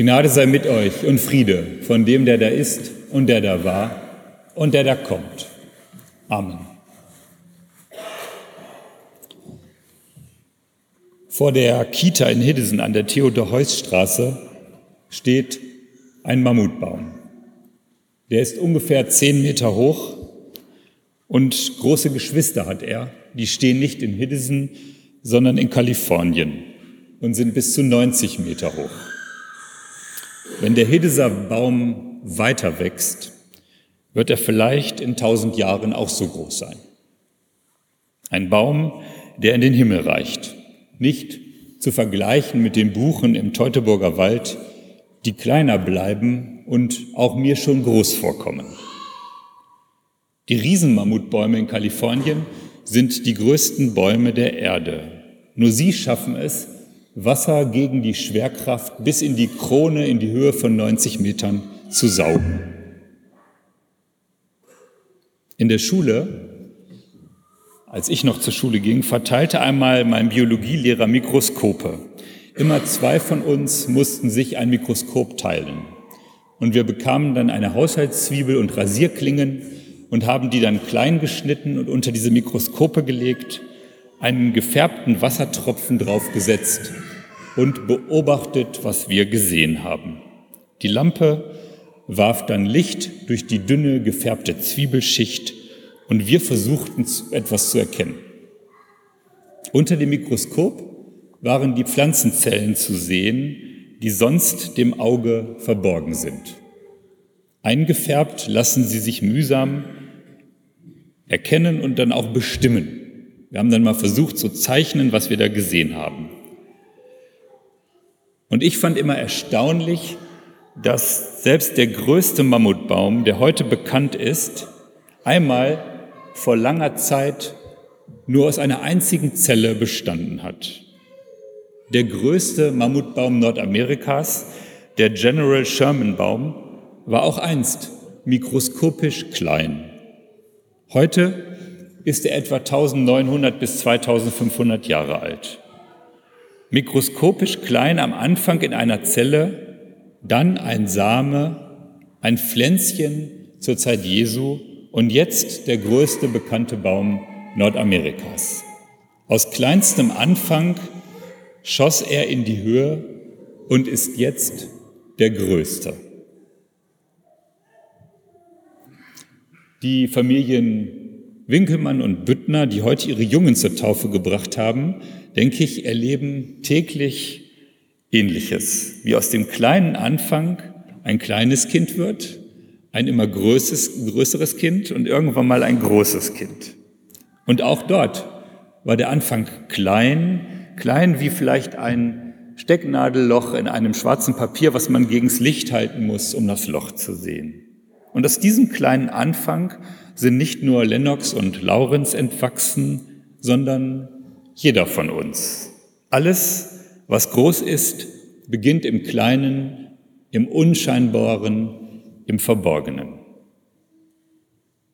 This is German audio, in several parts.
Gnade sei mit euch und Friede von dem, der da ist und der da war und der da kommt. Amen. Vor der Kita in Hiddesen an der Theodor-Heuss-Straße steht ein Mammutbaum. Der ist ungefähr zehn Meter hoch und große Geschwister hat er. Die stehen nicht in Hiddesen, sondern in Kalifornien und sind bis zu 90 Meter hoch. Wenn der Hiddeser Baum weiter wächst, wird er vielleicht in tausend Jahren auch so groß sein. Ein Baum, der in den Himmel reicht, nicht zu vergleichen mit den Buchen im Teutoburger Wald, die kleiner bleiben und auch mir schon groß vorkommen. Die Riesenmammutbäume in Kalifornien sind die größten Bäume der Erde. Nur sie schaffen es, Wasser gegen die Schwerkraft bis in die Krone in die Höhe von 90 Metern zu saugen. In der Schule, als ich noch zur Schule ging, verteilte einmal mein Biologielehrer Mikroskope. Immer zwei von uns mussten sich ein Mikroskop teilen. Und wir bekamen dann eine Haushaltszwiebel und Rasierklingen und haben die dann klein geschnitten und unter diese Mikroskope gelegt einen gefärbten Wassertropfen draufgesetzt und beobachtet, was wir gesehen haben. Die Lampe warf dann Licht durch die dünne gefärbte Zwiebelschicht und wir versuchten etwas zu erkennen. Unter dem Mikroskop waren die Pflanzenzellen zu sehen, die sonst dem Auge verborgen sind. Eingefärbt lassen sie sich mühsam erkennen und dann auch bestimmen. Wir haben dann mal versucht zu zeichnen, was wir da gesehen haben. Und ich fand immer erstaunlich, dass selbst der größte Mammutbaum, der heute bekannt ist, einmal vor langer Zeit nur aus einer einzigen Zelle bestanden hat. Der größte Mammutbaum Nordamerikas, der General Sherman Baum, war auch einst mikroskopisch klein. Heute ist er etwa 1900 bis 2500 Jahre alt. Mikroskopisch klein am Anfang in einer Zelle, dann ein Same, ein Pflänzchen zur Zeit Jesu und jetzt der größte bekannte Baum Nordamerikas. Aus kleinstem Anfang schoss er in die Höhe und ist jetzt der größte. Die Familien Winkelmann und Büttner, die heute ihre Jungen zur Taufe gebracht haben, denke ich, erleben täglich Ähnliches, wie aus dem kleinen Anfang ein kleines Kind wird, ein immer größeres, größeres Kind und irgendwann mal ein großes Kind. Und auch dort war der Anfang klein, klein wie vielleicht ein Stecknadelloch in einem schwarzen Papier, was man gegens Licht halten muss, um das Loch zu sehen. Und aus diesem kleinen Anfang sind nicht nur Lennox und Laurenz entwachsen, sondern jeder von uns. Alles, was groß ist, beginnt im Kleinen, im Unscheinbaren, im Verborgenen.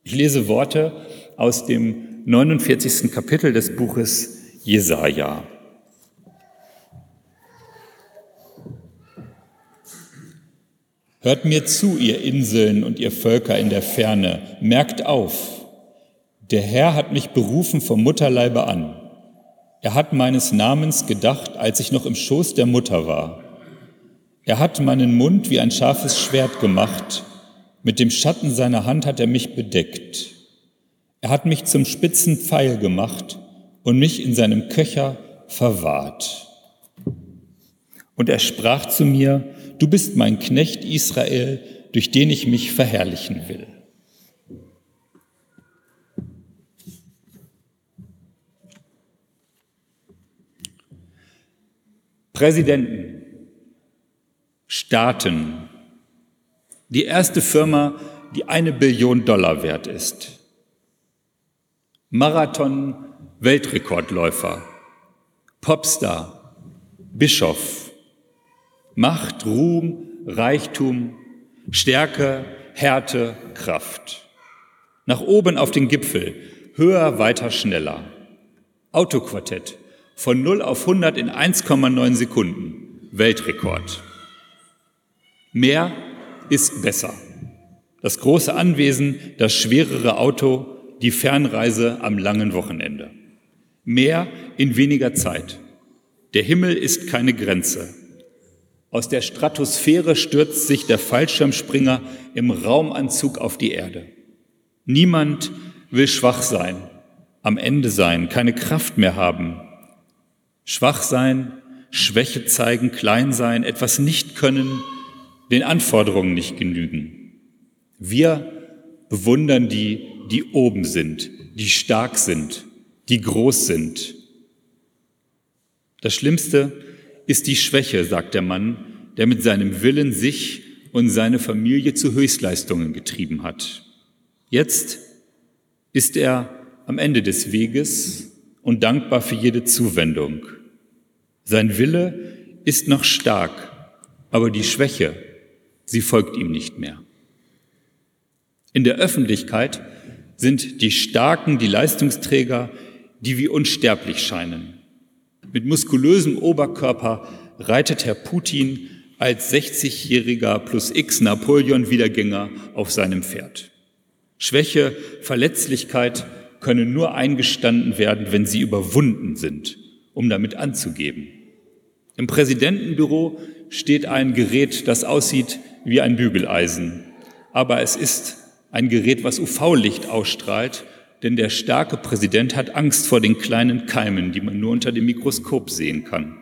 Ich lese Worte aus dem 49. Kapitel des Buches Jesaja. Hört mir zu, ihr Inseln und ihr Völker in der Ferne, merkt auf. Der Herr hat mich berufen vom Mutterleibe an. Er hat meines Namens gedacht, als ich noch im Schoß der Mutter war. Er hat meinen Mund wie ein scharfes Schwert gemacht, mit dem Schatten seiner Hand hat er mich bedeckt. Er hat mich zum spitzen Pfeil gemacht und mich in seinem Köcher verwahrt. Und er sprach zu mir, du bist mein Knecht Israel, durch den ich mich verherrlichen will. Präsidenten, Staaten, die erste Firma, die eine Billion Dollar wert ist, Marathon-Weltrekordläufer, Popstar, Bischof, Macht, Ruhm, Reichtum, Stärke, Härte, Kraft. Nach oben auf den Gipfel, höher, weiter, schneller. Autoquartett, von 0 auf 100 in 1,9 Sekunden, Weltrekord. Mehr ist besser. Das große Anwesen, das schwerere Auto, die Fernreise am langen Wochenende. Mehr in weniger Zeit. Der Himmel ist keine Grenze. Aus der Stratosphäre stürzt sich der Fallschirmspringer im Raumanzug auf die Erde. Niemand will schwach sein, am Ende sein, keine Kraft mehr haben. Schwach sein, Schwäche zeigen, klein sein, etwas nicht können, den Anforderungen nicht genügen. Wir bewundern die, die oben sind, die stark sind, die groß sind. Das Schlimmste ist die Schwäche, sagt der Mann, der mit seinem Willen sich und seine Familie zu Höchstleistungen getrieben hat. Jetzt ist er am Ende des Weges und dankbar für jede Zuwendung. Sein Wille ist noch stark, aber die Schwäche, sie folgt ihm nicht mehr. In der Öffentlichkeit sind die Starken die Leistungsträger, die wie unsterblich scheinen. Mit muskulösem Oberkörper reitet Herr Putin als 60-jähriger plus X Napoleon-Wiedergänger auf seinem Pferd. Schwäche, Verletzlichkeit können nur eingestanden werden, wenn sie überwunden sind, um damit anzugeben. Im Präsidentenbüro steht ein Gerät, das aussieht wie ein Bügeleisen, aber es ist ein Gerät, was UV-Licht ausstrahlt, denn der starke Präsident hat Angst vor den kleinen Keimen, die man nur unter dem Mikroskop sehen kann.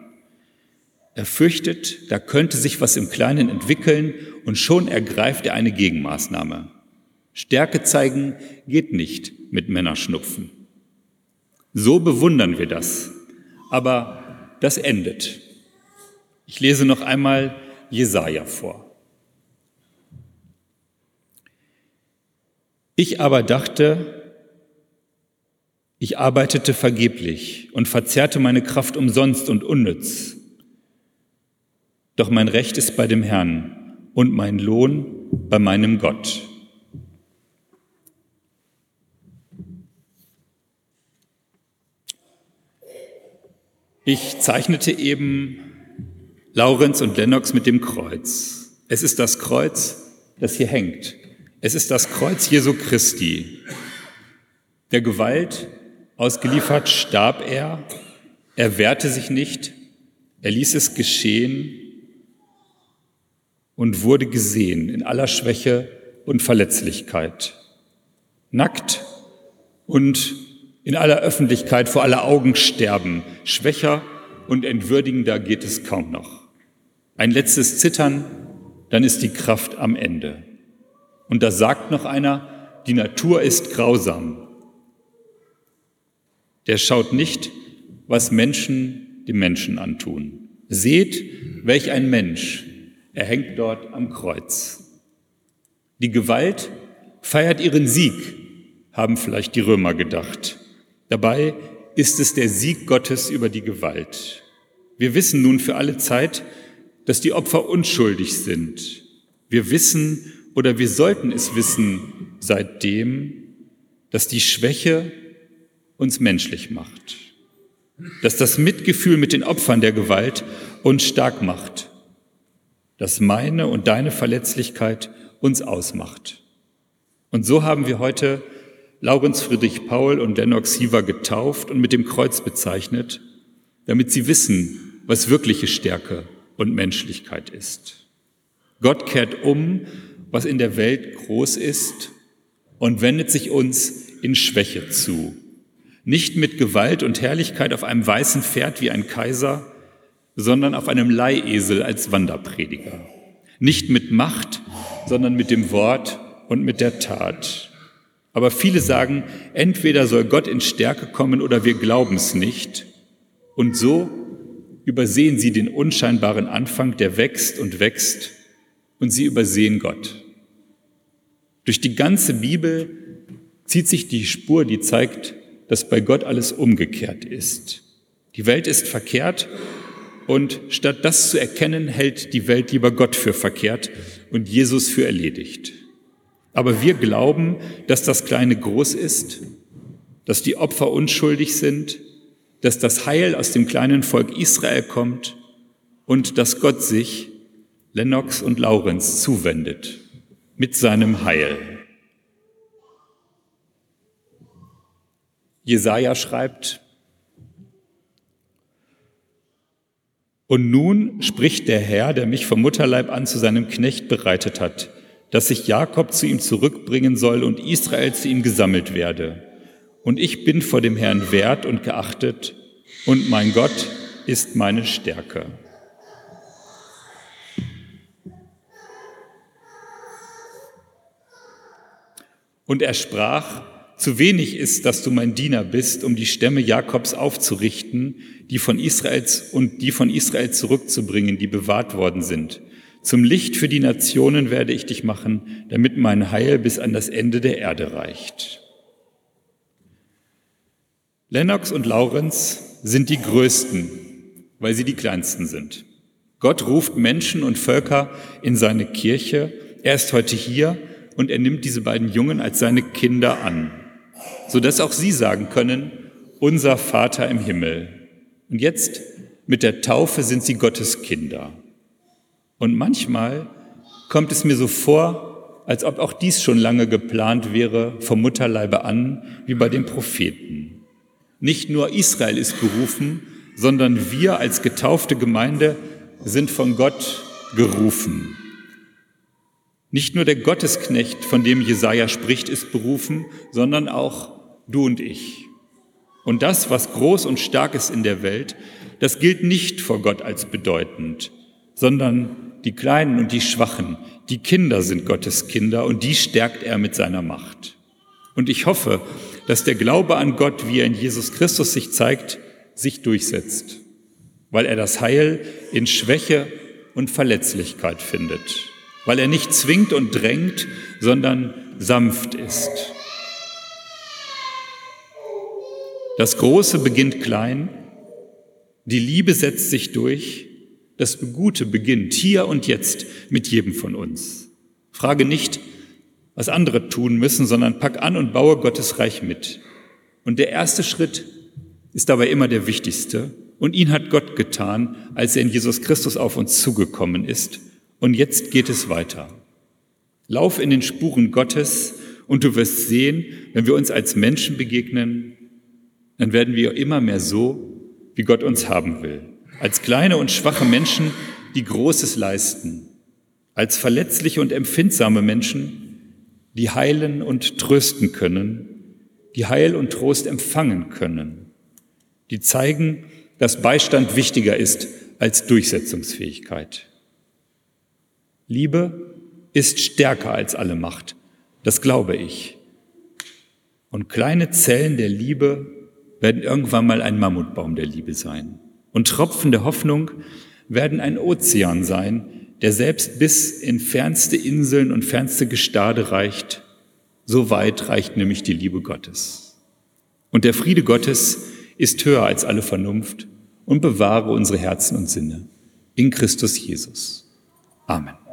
Er fürchtet, da könnte sich was im Kleinen entwickeln und schon ergreift er eine Gegenmaßnahme. Stärke zeigen geht nicht mit Männerschnupfen. So bewundern wir das. Aber das endet. Ich lese noch einmal Jesaja vor. Ich aber dachte, ich arbeitete vergeblich und verzehrte meine Kraft umsonst und unnütz. Doch mein Recht ist bei dem Herrn und mein Lohn bei meinem Gott. Ich zeichnete eben Laurenz und Lennox mit dem Kreuz. Es ist das Kreuz, das hier hängt. Es ist das Kreuz Jesu Christi. Der Gewalt ausgeliefert starb er, er wehrte sich nicht, er ließ es geschehen und wurde gesehen in aller Schwäche und Verletzlichkeit. Nackt und in aller Öffentlichkeit vor aller Augen sterben. Schwächer und entwürdigender geht es kaum noch. Ein letztes Zittern, dann ist die Kraft am Ende. Und da sagt noch einer, die Natur ist grausam. Der schaut nicht, was Menschen dem Menschen antun. Seht, welch ein Mensch, er hängt dort am Kreuz. Die Gewalt feiert ihren Sieg, haben vielleicht die Römer gedacht. Dabei ist es der Sieg Gottes über die Gewalt. Wir wissen nun für alle Zeit, dass die Opfer unschuldig sind. Wir wissen oder wir sollten es wissen seitdem, dass die Schwäche uns menschlich macht, dass das Mitgefühl mit den Opfern der Gewalt uns stark macht, dass meine und deine Verletzlichkeit uns ausmacht. Und so haben wir heute Laurenz Friedrich Paul und Lennox Siever getauft und mit dem Kreuz bezeichnet, damit sie wissen, was wirkliche Stärke und Menschlichkeit ist. Gott kehrt um was in der Welt groß ist und wendet sich uns in Schwäche zu. Nicht mit Gewalt und Herrlichkeit auf einem weißen Pferd wie ein Kaiser, sondern auf einem Leihesel als Wanderprediger. Nicht mit Macht, sondern mit dem Wort und mit der Tat. Aber viele sagen, entweder soll Gott in Stärke kommen oder wir glauben es nicht. Und so übersehen sie den unscheinbaren Anfang, der wächst und wächst, und sie übersehen Gott. Durch die ganze Bibel zieht sich die Spur, die zeigt, dass bei Gott alles umgekehrt ist. Die Welt ist verkehrt und statt das zu erkennen, hält die Welt lieber Gott für verkehrt und Jesus für erledigt. Aber wir glauben, dass das Kleine groß ist, dass die Opfer unschuldig sind, dass das Heil aus dem kleinen Volk Israel kommt und dass Gott sich Lennox und Laurenz zuwendet mit seinem Heil. Jesaja schreibt, Und nun spricht der Herr, der mich vom Mutterleib an zu seinem Knecht bereitet hat, dass sich Jakob zu ihm zurückbringen soll und Israel zu ihm gesammelt werde. Und ich bin vor dem Herrn wert und geachtet, und mein Gott ist meine Stärke. Und er sprach, zu wenig ist, dass du mein Diener bist, um die Stämme Jakobs aufzurichten, die von Israels und die von Israel zurückzubringen, die bewahrt worden sind. Zum Licht für die Nationen werde ich dich machen, damit mein Heil bis an das Ende der Erde reicht. Lennox und Laurenz sind die Größten, weil sie die Kleinsten sind. Gott ruft Menschen und Völker in seine Kirche. Er ist heute hier und er nimmt diese beiden Jungen als seine Kinder an, sodass auch sie sagen können, unser Vater im Himmel. Und jetzt mit der Taufe sind sie Gottes Kinder. Und manchmal kommt es mir so vor, als ob auch dies schon lange geplant wäre, vom Mutterleibe an, wie bei den Propheten. Nicht nur Israel ist berufen, sondern wir als getaufte Gemeinde sind von Gott gerufen. Nicht nur der Gottesknecht, von dem Jesaja spricht, ist berufen, sondern auch du und ich. Und das, was groß und stark ist in der Welt, das gilt nicht vor Gott als bedeutend, sondern die Kleinen und die Schwachen, die Kinder sind Gottes Kinder und die stärkt er mit seiner Macht. Und ich hoffe, dass der Glaube an Gott, wie er in Jesus Christus sich zeigt, sich durchsetzt, weil er das Heil in Schwäche und Verletzlichkeit findet weil er nicht zwingt und drängt, sondern sanft ist. Das Große beginnt klein, die Liebe setzt sich durch, das Gute beginnt hier und jetzt mit jedem von uns. Frage nicht, was andere tun müssen, sondern pack an und baue Gottes Reich mit. Und der erste Schritt ist dabei immer der wichtigste. Und ihn hat Gott getan, als er in Jesus Christus auf uns zugekommen ist und jetzt geht es weiter. Lauf in den Spuren Gottes und du wirst sehen, wenn wir uns als Menschen begegnen, dann werden wir immer mehr so, wie Gott uns haben will. Als kleine und schwache Menschen, die Großes leisten. Als verletzliche und empfindsame Menschen, die heilen und trösten können, die Heil und Trost empfangen können, die zeigen, dass Beistand wichtiger ist als Durchsetzungsfähigkeit. Liebe ist stärker als alle Macht. Das glaube ich. Und kleine Zellen der Liebe werden irgendwann mal ein Mammutbaum der Liebe sein. Und Tropfen der Hoffnung werden ein Ozean sein, der selbst bis in fernste Inseln und fernste Gestade reicht. So weit reicht nämlich die Liebe Gottes. Und der Friede Gottes ist höher als alle Vernunft und bewahre unsere Herzen und Sinne in Christus Jesus. Amen.